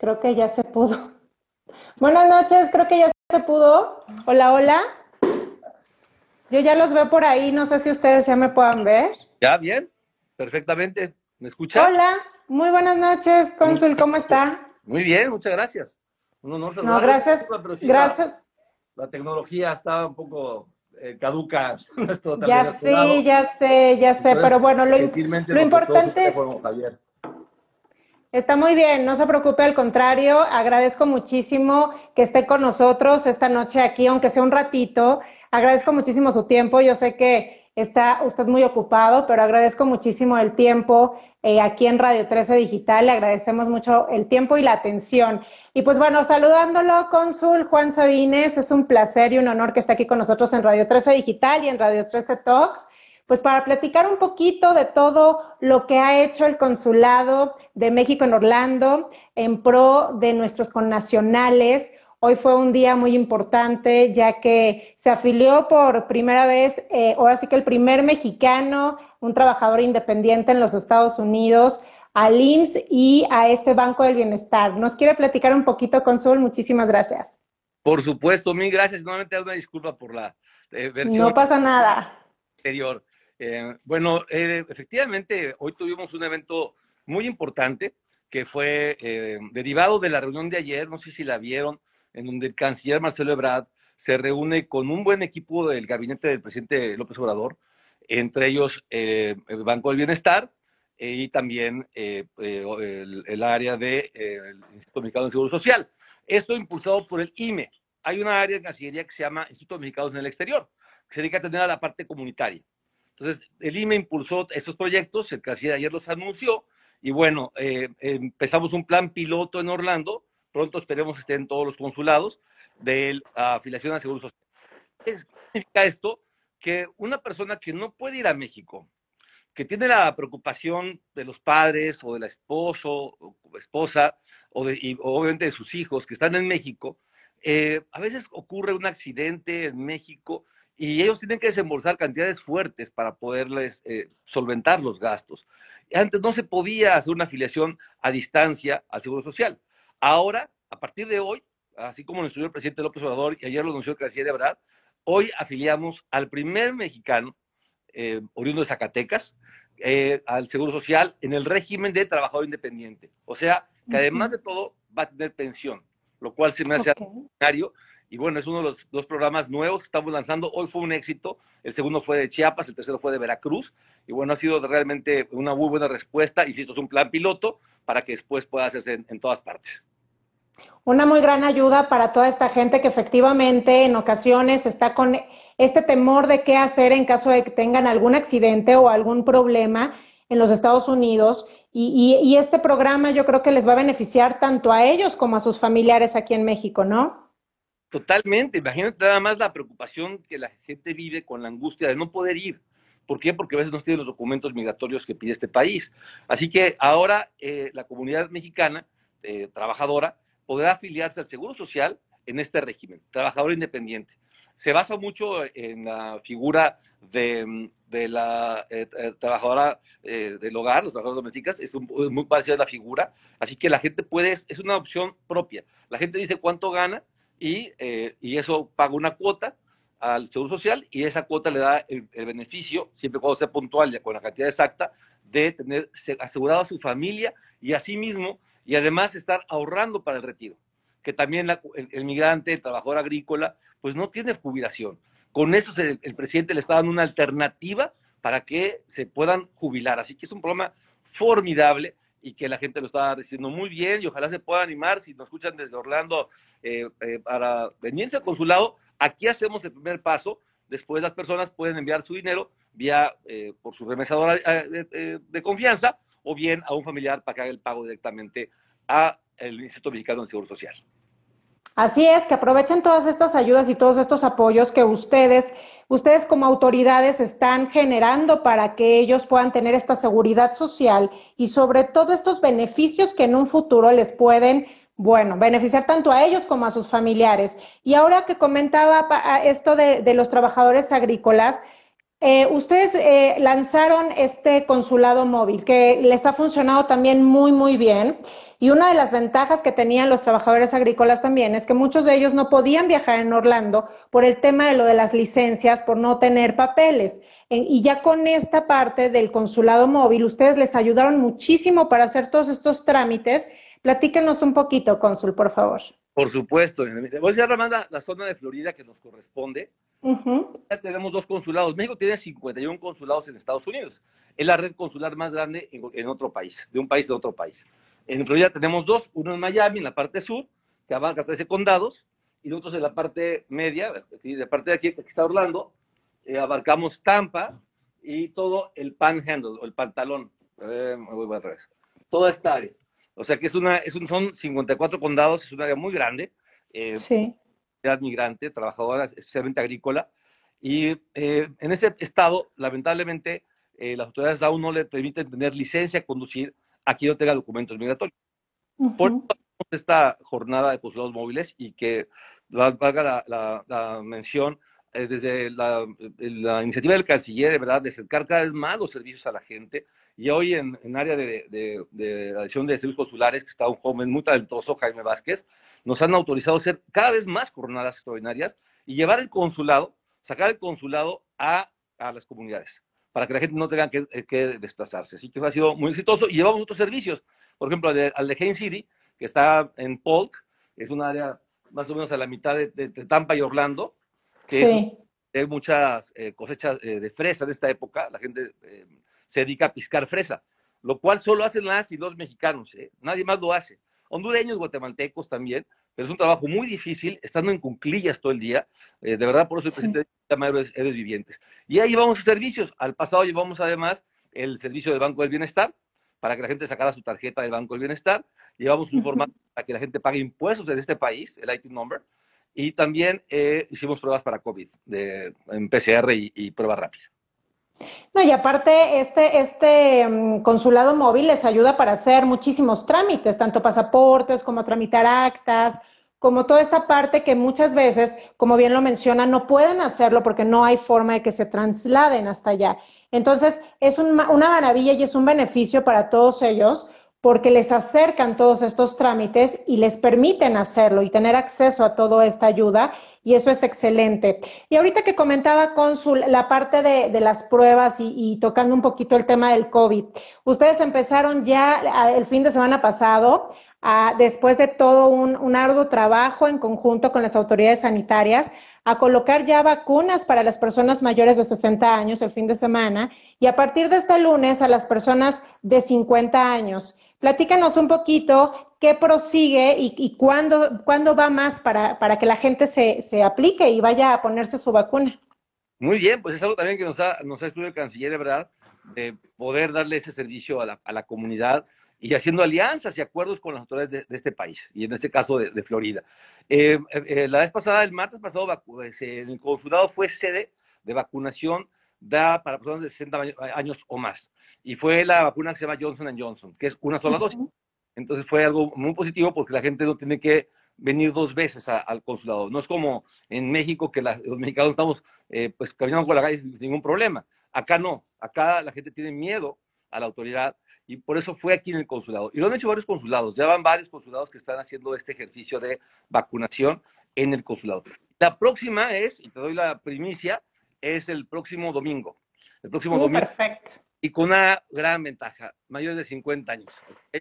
Creo que ya se pudo. Buenas noches, creo que ya se pudo. Hola, hola. Yo ya los veo por ahí, no sé si ustedes ya me puedan ver. Ya, bien, perfectamente. ¿Me escucha? Hola, muy buenas noches, cónsul, ¿cómo está? Muy bien, muchas gracias. Un honor No, gracias. gracias. La, tecnología está un poco eh, caduca. ya sí, ya sé, ya sé, pero bueno, lo, lo importante es... Está muy bien, no se preocupe, al contrario, agradezco muchísimo que esté con nosotros esta noche aquí, aunque sea un ratito. Agradezco muchísimo su tiempo. Yo sé que está usted muy ocupado, pero agradezco muchísimo el tiempo eh, aquí en Radio 13 Digital. Le agradecemos mucho el tiempo y la atención. Y pues bueno, saludándolo, cónsul Juan Sabines, es un placer y un honor que esté aquí con nosotros en Radio 13 Digital y en Radio 13 Talks pues para platicar un poquito de todo lo que ha hecho el Consulado de México en Orlando en pro de nuestros connacionales. Hoy fue un día muy importante ya que se afilió por primera vez, eh, ahora sí que el primer mexicano, un trabajador independiente en los Estados Unidos, al IMSS y a este Banco del Bienestar. ¿Nos quiere platicar un poquito, Consul? Muchísimas gracias. Por supuesto, mil gracias. Nuevamente una disculpa por la eh, versión. No pasa nada. Anterior. Eh, bueno, eh, efectivamente, hoy tuvimos un evento muy importante que fue eh, derivado de la reunión de ayer, no sé si la vieron, en donde el canciller Marcelo Ebrard se reúne con un buen equipo del gabinete del presidente López Obrador, entre ellos el Banco del Bienestar y también el, área del Instituto Mexicano de Seguro Social. Esto impulsado por el IME. Hay una área en Cancillería que se llama Instituto Mexicano en el Exterior, que se dedica a atender a la parte comunitaria. Entonces, el IME impulsó estos proyectos, el canciller ayer los anunció, y bueno, eh, empezamos un plan piloto en Orlando, pronto esperemos que estén todos los consulados, de afiliación a Seguro Social. ¿Qué significa esto? Que una persona que no puede ir a México, que tiene la preocupación de los padres o de la esposo o esposa, o, de, y obviamente de sus hijos que están en México, eh, a veces ocurre un accidente en México y ellos tienen que desembolsar cantidades fuertes para poderles eh, solventar los gastos. Antes no se podía hacer una afiliación a distancia al Seguro Social. Ahora, a partir de hoy, así como lo estudió el presidente López Obrador y ayer lo anunció el de verdad, hoy afiliamos al primer mexicano eh, oriundo de Zacatecas eh, al Seguro Social en el régimen de trabajador independiente. O sea, que además de todo va a tener pensión, lo cual se me hace okay. Y bueno, es uno de los dos programas nuevos que estamos lanzando. Hoy fue un éxito. El segundo fue de Chiapas, el tercero fue de Veracruz. Y bueno, ha sido realmente una muy buena respuesta. Insisto, es un plan piloto para que después pueda hacerse en, todas partes. Una muy gran ayuda para toda esta gente que efectivamente en ocasiones está con este temor de qué hacer en caso de que tengan algún accidente o algún problema en los Estados Unidos. Y, y, este programa yo creo que les va a beneficiar tanto a ellos como a sus familiares aquí en México, ¿no? Totalmente, imagínate nada más la preocupación que la gente vive con la angustia de no poder ir. ¿Por qué? Porque a veces no tienen los documentos migratorios que pide este país. Así que ahora eh, la comunidad mexicana eh, trabajadora podrá afiliarse al Seguro Social en este régimen, trabajador independiente. Se basa mucho en la figura de, la eh, trabajadora del hogar, los trabajadores domésticos, es, es muy parecida a la figura, así que la gente puede, es una opción propia. La gente dice cuánto gana y, eh, y eso paga una cuota al Seguro Social y esa cuota le da el, beneficio, siempre cuando sea puntual y con la cantidad exacta, de tener asegurado a su familia y a sí mismo y además estar ahorrando para el retiro. Que también el, migrante, el trabajador agrícola, pues no tiene jubilación. Con eso el, presidente le está dando una alternativa para que se puedan jubilar. Así que es un programa formidable y que la gente lo está recibiendo muy bien y ojalá se pueda animar si nos escuchan desde Orlando eh, eh, para venirse al consulado. Aquí hacemos el primer paso, después las personas pueden enviar su dinero vía eh, por su remesadora de, confianza o bien a un familiar para que haga el pago directamente a el Instituto Mexicano de Seguro Social. Así es, que aprovechen todas estas ayudas y todos estos apoyos que ustedes, ustedes como autoridades están generando para que ellos puedan tener esta seguridad social y sobre todo estos beneficios que en un futuro les pueden, bueno, beneficiar tanto a ellos como a sus familiares. Y ahora que comentaba esto de, de los trabajadores agrícolas, Eh, ustedes eh, lanzaron este consulado móvil que les ha funcionado también muy, muy bien. Y una de las ventajas que tenían los trabajadores agrícolas también es que muchos de ellos no podían viajar en Orlando por el tema de lo de las licencias, por no tener papeles. y ya con esta parte del consulado móvil, ustedes les ayudaron muchísimo para hacer todos estos trámites. Platíquenos un poquito, cónsul, por favor. Por supuesto. Voy a decir, la zona de Florida que nos corresponde. Ya tenemos dos consulados. México tiene 51 consulados en Estados Unidos. Es la red consular más grande en, otro país, de un país de otro país. En Florida tenemos dos, uno en Miami, en la parte sur, que abarca 13 condados, y nosotros en la parte media, de la parte de aquí, que está Orlando, eh, abarcamos Tampa y todo el panhandle, o el pantalón. Eh, voy al revés. Toda esta área. O sea que es una, es un, son 54 condados, es un área muy grande. Eh, sí migrante, trabajadora, especialmente agrícola. Y eh, en ese estado, lamentablemente, eh, las autoridades de aún no le permiten tener licencia a conducir a quien no tenga documentos migratorios. Por eso esta jornada de consulados móviles y que valga la, mención eh, desde la, la, iniciativa del canciller, de verdad, de acercar cada vez más los servicios a la gente. Y hoy en, en área de, de, de, la dirección de servicios consulares, que está un joven muy talentoso, Jaime Vázquez, nos han autorizado hacer cada vez más jornadas extraordinarias y llevar el consulado, sacar el consulado a, a las comunidades, para que la gente no tenga que, eh, que, desplazarse. Así que ha sido muy exitoso y llevamos otros servicios. Por ejemplo, al de, al de Haines City, que está en Polk, es un área más o menos a la mitad de, de, Tampa y Orlando, que sí. hay muchas eh, cosechas eh, de fresa en esta época, la gente eh, se dedica a piscar fresa, lo cual solo hacen las y los mexicanos, ¿eh? nadie más lo hace. Hondureños, guatemaltecos también, pero es un trabajo muy difícil, estando en cunclillas todo el día, eh, de verdad, por eso el sí. presidente llama héroes, héroes vivientes. Y ahí llevamos sus servicios, al pasado llevamos además el servicio del Banco del Bienestar, para que la gente sacara su tarjeta del Banco del Bienestar, llevamos un formato para que la gente pague impuestos en este país, el IT number, y también eh, hicimos pruebas para COVID de, en PCR y, y pruebas rápidas. No, y aparte, este, este um, consulado móvil les ayuda para hacer muchísimos trámites, tanto pasaportes como tramitar actas, como toda esta parte que muchas veces, como bien lo menciona, no pueden hacerlo porque no hay forma de que se trasladen hasta allá. Entonces, es un, una maravilla y es un beneficio para todos ellos porque les acercan todos estos trámites y les permiten hacerlo y tener acceso a toda esta ayuda y eso es excelente. Y ahorita que comentaba Consul la parte de, las pruebas y, tocando un poquito el tema del COVID, ustedes empezaron ya el fin de semana pasado, después de todo un arduo trabajo en conjunto con las autoridades sanitarias, a colocar ya vacunas para las personas mayores de 60 años el fin de semana y a partir de este lunes a las personas de 50 años. Platícanos un poquito qué prosigue y, y cuándo, cuándo, va más para, para que la gente se, se, aplique y vaya a ponerse su vacuna. Muy bien, pues es algo también que nos ha, nos ha estudiado el canciller, verdad, de poder darle ese servicio a la, a la comunidad y haciendo alianzas y acuerdos con las autoridades de, de este país, y en este caso de, Florida. Eh, eh, la vez pasada, el martes pasado, el consulado fue sede de vacunación da para personas de 60 años o más y fue la vacuna que se llama Johnson Johnson, que es una sola dosis. Entonces fue algo muy positivo porque la gente no tiene que venir dos veces a, al consulado. No es como en México que la, los mexicanos estamos eh, pues caminando por la calle sin ningún problema. Acá no, acá la gente tiene miedo a la autoridad y por eso fue aquí en el consulado. Y lo han hecho varios consulados, ya van varios consulados que están haciendo este ejercicio de vacunación en el consulado. La próxima es, y te doy la primicia, es el próximo domingo. El próximo uh, domingo. Perfecto y con una gran ventaja, mayores de 50 años.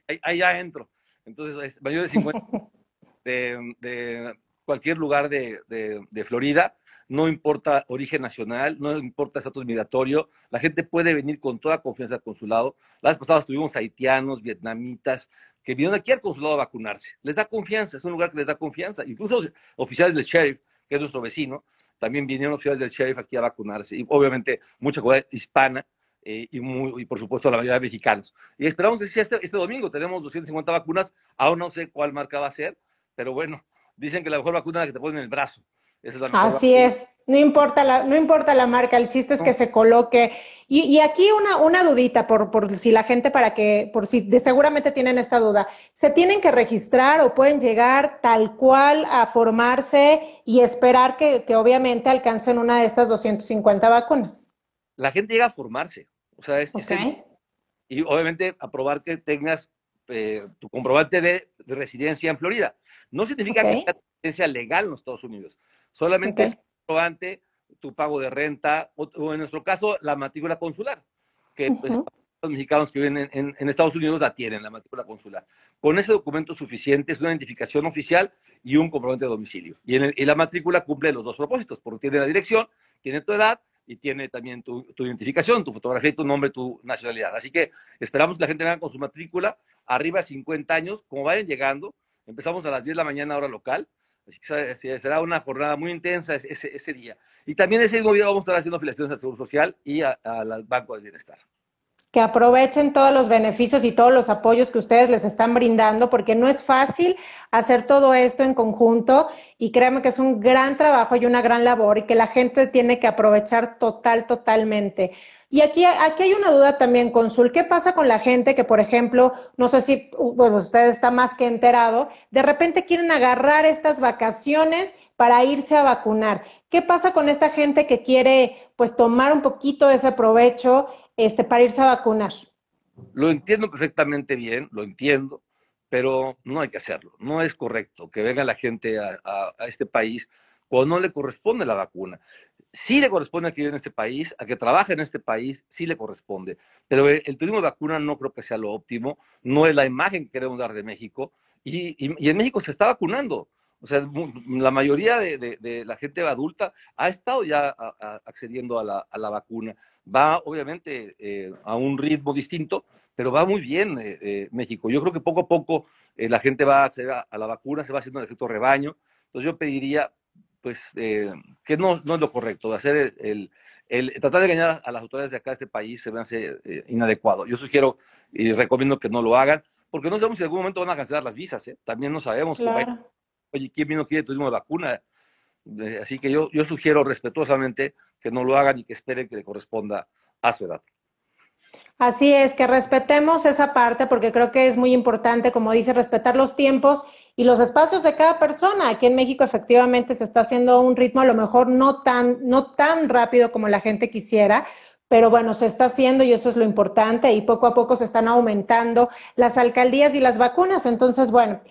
Ahí, ahí ya entro. Entonces, mayores de 50 de, de cualquier lugar de, de, de, Florida, no importa origen nacional, no importa estatus migratorio, la gente puede venir con toda confianza al consulado. Las pasadas tuvimos haitianos, vietnamitas, que vinieron aquí al consulado a vacunarse. Les da confianza, es un lugar que les da confianza. Incluso oficiales del sheriff, que es nuestro vecino, también vinieron oficiales del sheriff aquí a vacunarse. Y obviamente mucha comunidad hispana eh, y, muy, y, por supuesto la mayoría de mexicanos. Y esperamos que sea este, este, domingo. Tenemos 250 vacunas, aún no sé cuál marca va a ser, pero bueno, dicen que la mejor vacuna es la que te ponen en el brazo. Es Así vacuna. es, no importa, la, no importa la marca, el chiste es que se coloque. Y, y aquí una, una dudita, por, por, si la gente, para que, por si de, seguramente tienen esta duda, ¿se tienen que registrar o pueden llegar tal cual a formarse y esperar que, que obviamente alcancen una de estas 250 vacunas? la gente llega a formarse. O sea, es, y obviamente aprobar que tengas eh, tu comprobante de, residencia en Florida. No significa que tengas residencia legal en los Estados Unidos. Solamente es comprobante tu pago de renta o, en nuestro caso la matrícula consular, que pues, los mexicanos que viven en, Estados Unidos la tienen, la matrícula consular. Con ese documento suficiente es una identificación oficial y un comprobante de domicilio. Y, en la matrícula cumple los dos propósitos, porque tiene la dirección, tiene tu edad y tiene también tu, identificación, tu fotografía y tu nombre, tu nacionalidad. Así que esperamos que la gente venga con su matrícula arriba de 50 años, como vayan llegando. Empezamos a las 10 de la mañana hora local, será una jornada muy intensa ese, ese día. Y también ese mismo día vamos a estar haciendo afiliaciones al Seguro Social y al Banco del Bienestar que aprovechen todos los beneficios y todos los apoyos que ustedes les están brindando, porque no es fácil hacer todo esto en conjunto y créanme que es un gran trabajo y una gran labor y que la gente tiene que aprovechar total, totalmente. Y aquí, aquí hay una duda también, Consul. ¿Qué pasa con la gente que, por ejemplo, no sé si bueno, usted está más que enterado, de repente quieren agarrar estas vacaciones para irse a vacunar? ¿Qué pasa con esta gente que quiere pues tomar un poquito de ese provecho este, para irse a vacunar. Lo entiendo perfectamente bien, lo entiendo, pero no hay que hacerlo. No es correcto que venga la gente a, este país cuando no le corresponde la vacuna. Sí le corresponde a que vive en este país, a que trabaje en este país, sí le corresponde. Pero el, turismo de vacuna no creo que sea lo óptimo, no es la imagen que queremos dar de México. Y, en México se está vacunando. O sea, la mayoría de, la gente adulta ha estado ya accediendo a la vacuna va obviamente eh, a un ritmo distinto, pero va muy bien eh, eh, México. Yo creo que poco a poco la gente va a acceder a, la vacuna, se va haciendo el efecto rebaño. Entonces yo pediría, pues, que no, no es lo correcto, hacer el, el, tratar de engañar a las autoridades de acá de este país se me hace inadecuado. Yo sugiero y recomiendo que no lo hagan, porque no sabemos si en algún momento van a cancelar las visas, También no sabemos. oye, ¿quién vino quiere turismo de vacuna? Así que yo, yo sugiero respetuosamente que no lo hagan y que esperen que le corresponda a su edad. Así es, que respetemos esa parte porque creo que es muy importante, como dice, respetar los tiempos y los espacios de cada persona. Aquí en México efectivamente se está haciendo un ritmo a lo mejor no tan, no tan rápido como la gente quisiera, pero bueno, se está haciendo y eso es lo importante y poco a poco se están aumentando las alcaldías y las vacunas. Entonces, bueno,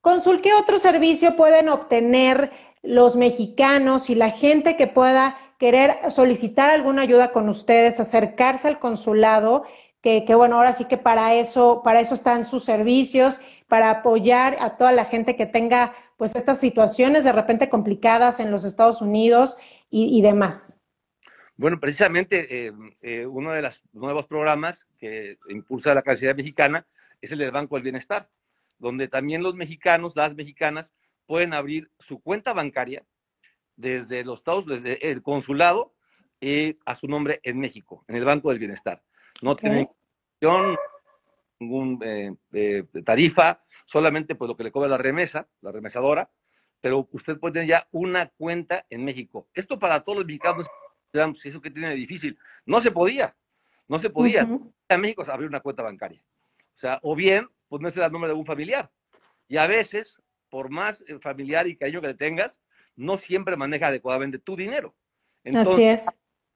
Consul, ¿qué otro servicio pueden obtener los mexicanos y la gente que pueda querer solicitar alguna ayuda con ustedes, acercarse al consulado, que, bueno, ahora sí que para eso, para eso están sus servicios, para apoyar a toda la gente que tenga pues estas situaciones de repente complicadas en los Estados Unidos y, demás. Bueno, precisamente eh, eh, uno de los nuevos programas que impulsa la Cancillería Mexicana es el del Banco del Bienestar, donde también los mexicanos, las mexicanas, pueden abrir su cuenta bancaria desde los Estados, desde el consulado y a su nombre en México, en el Banco del Bienestar. No tienen ningún eh, eh, tarifa, solamente pues lo que le cobra la remesa, la remesadora, pero usted puede tener ya una cuenta en México. Esto para todos los mexicanos, eso que tiene difícil. No se podía, no se podía. En México abrir una cuenta bancaria. O sea, o bien ponerse el nombre de un familiar. Y a veces por más eh, familiar y cariño que le tengas, no siempre maneja adecuadamente tu dinero. Entonces, Así es.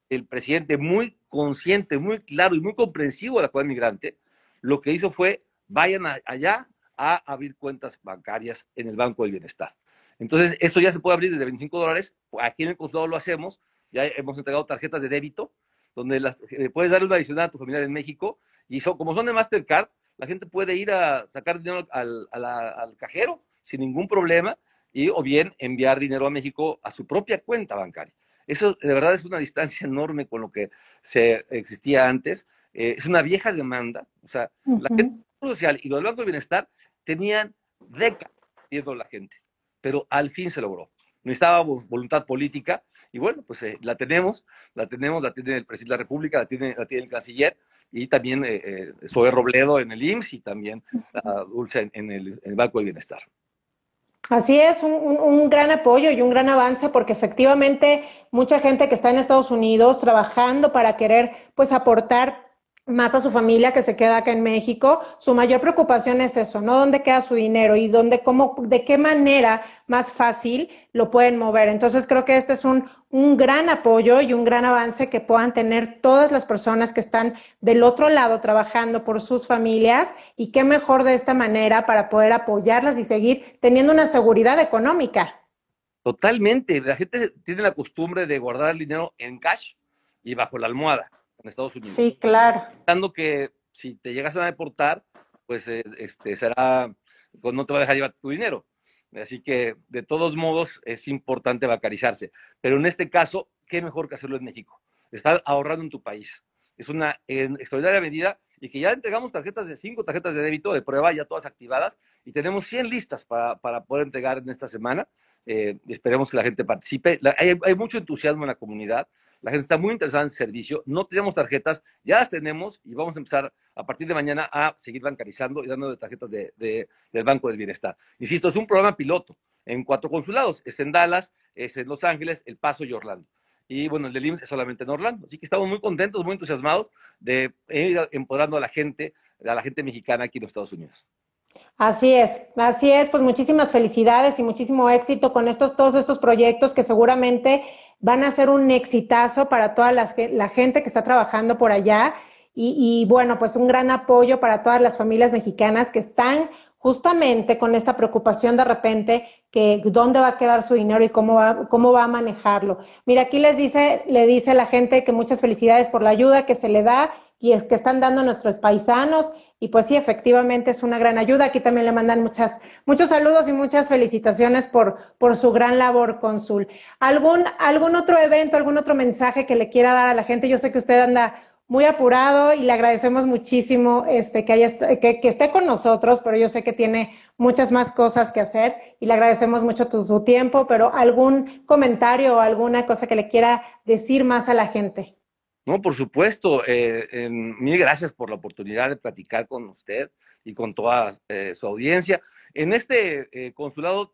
El presidente, muy consciente, muy claro y muy comprensivo de la comunidad migrante, lo que hizo fue, vayan allá a abrir cuentas bancarias en el Banco del Bienestar. Entonces, esto ya se puede abrir desde 25 dólares. Aquí en el consulado lo hacemos. Ya hemos entregado tarjetas de débito, donde eh, puedes darle una adicional a tu familiar en México. Y son, como son de Mastercard, la gente puede ir a sacar dinero al, al cajero sin ningún problema y o bien enviar dinero a México a su propia cuenta bancaria. Eso de verdad es una distancia enorme con lo que se existía antes. Eh, es una vieja demanda. O sea, la gente social y los bancos de bienestar tenían décadas pidiendo la gente, pero al fin se logró. Necesitábamos voluntad política y bueno, pues eh, la tenemos, la tenemos, la tiene el presidente de la República, la tiene, la tiene el canciller y también eh, eh Robledo en el IMSS y también Dulce en, el, en el Banco del Bienestar. Así es, un, gran apoyo y un gran avance porque efectivamente mucha gente que está en Estados Unidos trabajando para querer pues aportar más a su familia que se queda acá en México. Su mayor preocupación es eso, ¿no? ¿Dónde queda su dinero y dónde, cómo, de qué manera más fácil lo pueden mover? Entonces creo que este es un, un gran apoyo y un gran avance que puedan tener todas las personas que están del otro lado trabajando por sus familias y qué mejor de esta manera para poder apoyarlas y seguir teniendo una seguridad económica. Totalmente. La gente tiene la costumbre de guardar el dinero en cash y bajo la almohada en Estados Unidos. Sí, claro. Pensando que si te llegas a deportar, pues eh, este, será, pues no te va a dejar llevar tu dinero. Así que, de todos modos, es importante bancarizarse. Pero en este caso, ¿qué mejor que hacerlo en México? Estar ahorrando en tu país. Es una extraordinaria medida y que ya entregamos tarjetas de cinco tarjetas de débito de prueba, ya todas activadas, y tenemos 100 listas para, para poder entregar en esta semana. Eh, esperemos que la gente participe. hay, hay, mucho entusiasmo en la comunidad. La gente está muy interesada en el servicio. No tenemos tarjetas, ya las tenemos y vamos a empezar a partir de mañana a seguir bancarizando y dando tarjetas de, del Banco del Bienestar. Insisto, es un programa piloto en cuatro consulados. Es en Dallas, es en Los Ángeles, El Paso y Orlando. Y bueno, el de IMSS es solamente en Orlando. Así que estamos muy contentos, muy entusiasmados de ir empoderando a la gente, a la gente mexicana aquí en los Estados Unidos. Así es, así es, pues muchísimas felicidades y muchísimo éxito con estos, todos estos proyectos que seguramente van a ser un exitazo para toda la, gente que está trabajando por allá. Y, bueno, pues un gran apoyo para todas las familias mexicanas que están justamente con esta preocupación de repente que dónde va a quedar su dinero y cómo va, cómo va a manejarlo. Mira, aquí les dice, le dice la gente que muchas felicidades por la ayuda que se le da y es que están dando nuestros paisanos y pues sí, efectivamente es una gran ayuda. Aquí también le mandan muchas, muchos saludos y muchas felicitaciones por, por su gran labor, cónsul. ¿Algún, ¿Algún otro evento, algún otro mensaje que le quiera dar a la gente? Yo sé que usted anda muy apurado y le agradecemos muchísimo este, que, haya, que, que esté con nosotros, pero yo sé que tiene muchas más cosas que hacer y le agradecemos mucho tu, su tiempo, pero algún comentario o alguna cosa que le quiera decir más a la gente. No, por supuesto. Eh, mil gracias por la oportunidad de platicar con usted y con toda eh, su audiencia. En este eh, consulado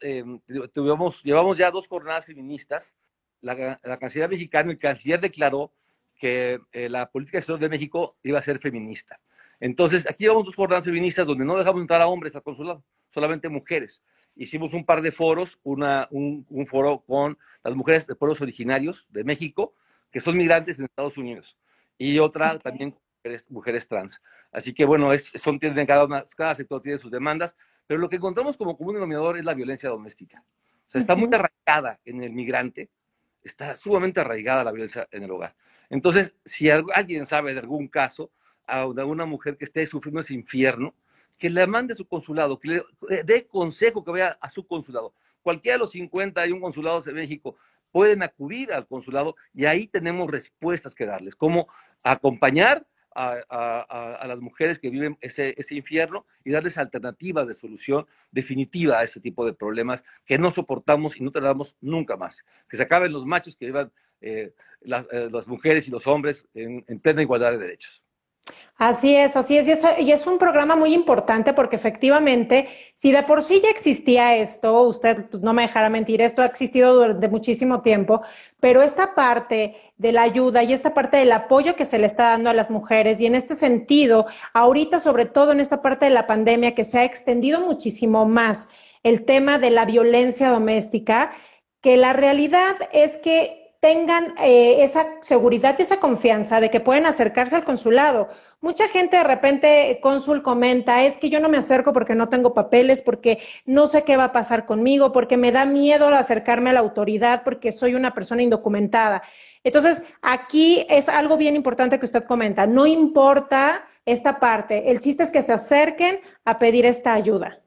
tuvimos, llevamos ya dos jornadas feministas. La, la canciller mexicana, el canciller declaró que la política exterior de México iba a ser feminista. Entonces, aquí llevamos dos jornadas feministas donde no dejamos entrar a hombres al consulado, solamente mujeres. Hicimos un par de foros, una, un, un foro con las mujeres de pueblos originarios de México, que son migrantes en Estados Unidos, y otra también mujeres, mujeres, trans. Así que bueno, es, son, tienen cada, una, cada sector tiene sus demandas, pero lo que encontramos como común denominador es la violencia doméstica. O sea, está muy arraigada en el migrante, está sumamente arraigada la violencia en el hogar. Entonces, si alguien sabe de algún caso de una mujer que esté sufriendo ese infierno, que le mande a su consulado, que le eh, dé consejo que vaya a su consulado. Cualquiera de los 50 hay un consulado en México pueden acudir al consulado y ahí tenemos respuestas que darles, como acompañar a, las mujeres que viven ese, ese, infierno y darles alternativas de solución definitiva a ese tipo de problemas que no soportamos y no tratamos nunca más. Que se acaben los machos, que vivan eh, las, eh, las, mujeres y los hombres en plena igualdad de derechos. Así es, así es. Y, y, es un programa muy importante porque efectivamente, si de por sí ya existía esto, usted pues, no me dejará mentir, esto ha existido durante muchísimo tiempo, pero esta parte de la ayuda y esta parte del apoyo que se le está dando a las mujeres y en este sentido, ahorita sobre todo en esta parte de la pandemia que se ha extendido muchísimo más el tema de la violencia doméstica, que la realidad es que tengan eh, esa seguridad y esa confianza de que pueden acercarse al consulado. Mucha gente de repente, cónsul comenta, es que yo no me acerco porque no tengo papeles, porque no sé qué va a pasar conmigo, porque me da miedo acercarme a la autoridad, porque soy una persona indocumentada. Entonces, aquí es algo bien importante que usted comenta. No importa esta parte, el chiste es que se acerquen a pedir esta ayuda.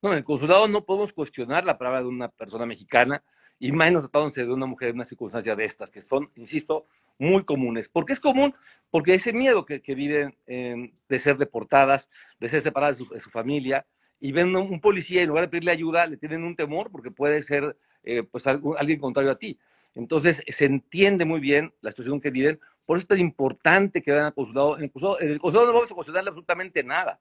No, en el consulado no podemos cuestionar la palabra de una persona mexicana y menos tratándose de una mujer en una circunstancia de estas, que son, insisto, muy comunes. ¿Por qué es común? Porque ese miedo que, viven de ser deportadas, de ser separadas de su, familia, y ven un, policía y en lugar de pedirle ayuda, le tienen un temor porque puede ser eh, pues, alguien contrario a ti. Entonces, se entiende muy bien la situación que viven. Por eso es tan importante que vayan al consulado. En el consulado, en el consulado no vamos a cuestionarle absolutamente nada.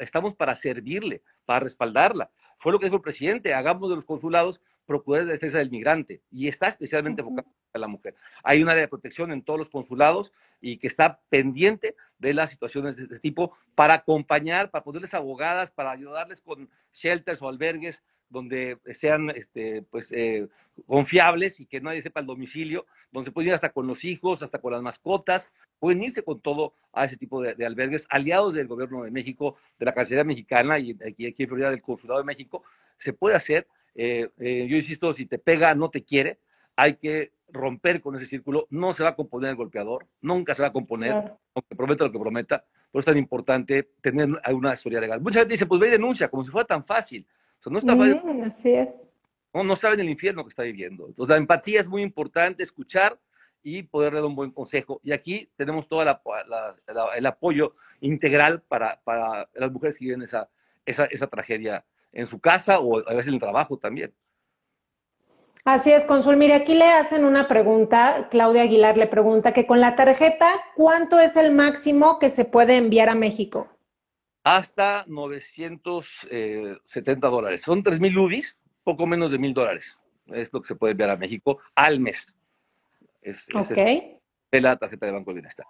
Estamos para servirle, para respaldarla. Fue lo que dijo el presidente, hagamos de los consulados procurar de defensa del migrante y está especialmente enfocado a la mujer. Hay un área de protección en todos los consulados y que está pendiente de las situaciones de este tipo para acompañar, para ponerles abogadas, para ayudarles con shelters o albergues donde sean este, pues, eh, confiables y que nadie sepa el domicilio, donde se pueden ir hasta con los hijos, hasta con las mascotas, pueden irse con todo a ese tipo de, albergues, aliados del gobierno de México, de la Cancillería Mexicana y aquí, aquí en Florida del Consulado de México, se puede hacer. Eh, eh, yo insisto, si te pega, no te quiere, hay que romper con ese círculo, no se va a componer el golpeador, nunca se va a componer, aunque prometa lo que prometa, por eso es tan importante tener una historia legal. Mucha gente dice, pues ve y denuncia, como si fuera tan fácil. O sea, no está mm, así es. No, no saben el infierno que está viviendo. Entonces, la empatía es muy importante, escuchar y poder dar un buen consejo. Y aquí tenemos todo el apoyo integral para, para, las mujeres que viven esa, esa, esa tragedia en su casa o a veces en el trabajo también. Así es, Consul. Mire, aquí le hacen una pregunta, Claudia Aguilar le pregunta que con la tarjeta, ¿cuánto es el máximo que se puede enviar a México? Hasta 970 dólares. Son 3 mil UDIs, poco menos de mil dólares. Es lo que se puede enviar a México al mes. Es, de la tarjeta de Banco de Bienestar.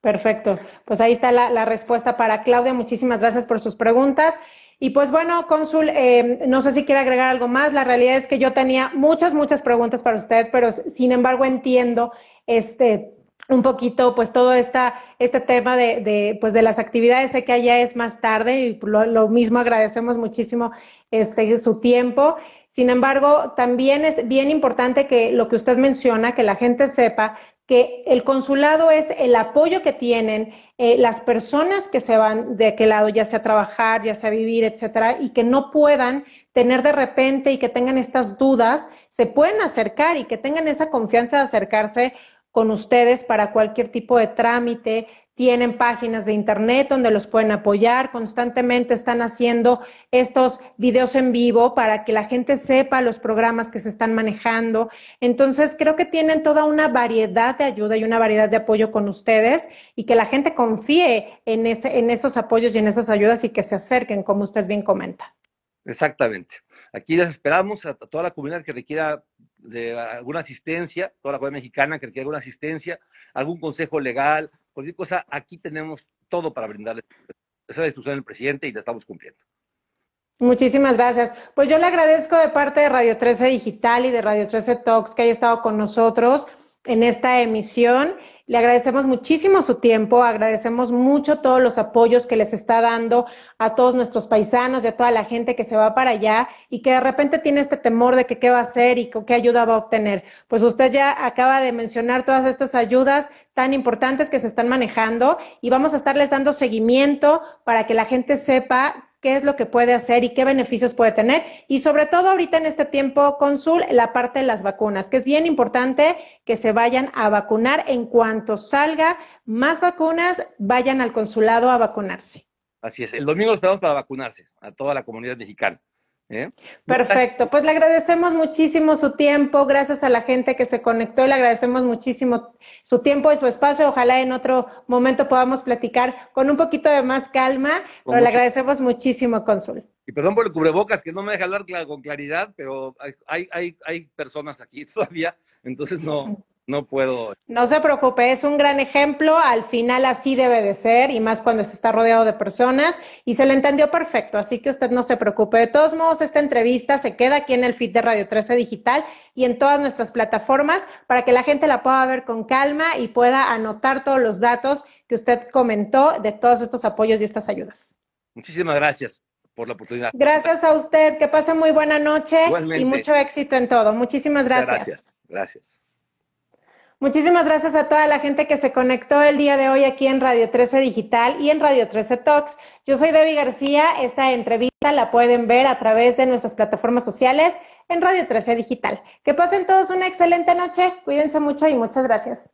Perfecto. Pues ahí está la, la respuesta para Claudia. Muchísimas gracias por sus preguntas. Y pues bueno, cónsul, eh, no sé si quiere agregar algo más. La realidad es que yo tenía muchas, muchas preguntas para usted, pero sin embargo entiendo este un poquito pues todo esta, este tema de, de, pues de las actividades. Sé que allá es más tarde y lo, lo mismo agradecemos muchísimo este, su tiempo. Sin embargo, también es bien importante que lo que usted menciona, que la gente sepa que el consulado es el apoyo que tienen eh, las personas que se van de aquel lado, ya sea a trabajar, ya sea a vivir, etcétera, y que no puedan tener de repente y que tengan estas dudas, se pueden acercar y que tengan esa confianza de acercarse con ustedes para cualquier tipo de trámite, tienen páginas de internet donde los pueden apoyar, constantemente están haciendo estos videos en vivo para que la gente sepa los programas que se están manejando. Entonces, creo que tienen toda una variedad de ayuda y una variedad de apoyo con ustedes y que la gente confíe en, ese, en esos apoyos y en esas ayudas y que se acerquen, como usted bien comenta. Exactamente. Aquí les esperamos a toda la comunidad que requiera de alguna asistencia, toda la comunidad mexicana que requiera alguna asistencia, algún consejo legal, cualquier cosa, aquí tenemos todo para brindarles. Esa instrucción del presidente y la estamos cumpliendo. Muchísimas gracias. Pues yo le agradezco de parte de Radio 13 Digital y de Radio 13 Talks que haya estado con nosotros en esta emisión. Le agradecemos muchísimo su tiempo, agradecemos mucho todos los apoyos que les está dando a todos nuestros paisanos y a toda la gente que se va para allá y que de repente tiene este temor de que qué va a hacer y qué ayuda va a obtener. Pues usted ya acaba de mencionar todas estas ayudas tan importantes que se están manejando y vamos a estarles dando seguimiento para que la gente sepa qué es lo que puede hacer y qué beneficios puede tener. Y sobre todo ahorita en este tiempo, Consul, la parte de las vacunas, que es bien importante que se vayan a vacunar en cuanto salga más vacunas, vayan al consulado a vacunarse. Así es, el domingo esperamos para vacunarse a toda la comunidad mexicana. ¿Eh? Perfecto, pues le agradecemos muchísimo su tiempo, gracias a la gente que se conectó, le agradecemos muchísimo su tiempo y su espacio, ojalá en otro momento podamos platicar con un poquito de más calma, pero le agradecemos muchísimo, Consul. Y perdón por el cubrebocas, que no me deja hablar con claridad, pero hay, hay, hay personas aquí todavía, entonces no, no puedo. No se preocupe, es un gran ejemplo. Al final así debe de ser y más cuando se está rodeado de personas y se le entendió perfecto. Así que usted no se preocupe. De todos modos, esta entrevista se queda aquí en el feed de Radio 13 Digital y en todas nuestras plataformas para que la gente la pueda ver con calma y pueda anotar todos los datos que usted comentó de todos estos apoyos y estas ayudas. Muchísimas gracias por la oportunidad. Gracias a usted. Que pase muy buena noche y mucho éxito en todo. Muchísimas gracias. Gracias. Gracias. Muchísimas gracias a toda la gente que se conectó el día de hoy aquí en Radio 13 Digital y en Radio 13 Talks. Yo soy Debbie García. Esta entrevista la pueden ver a través de nuestras plataformas sociales en Radio 13 Digital. Que pasen todos una excelente noche. Cuídense mucho y muchas gracias.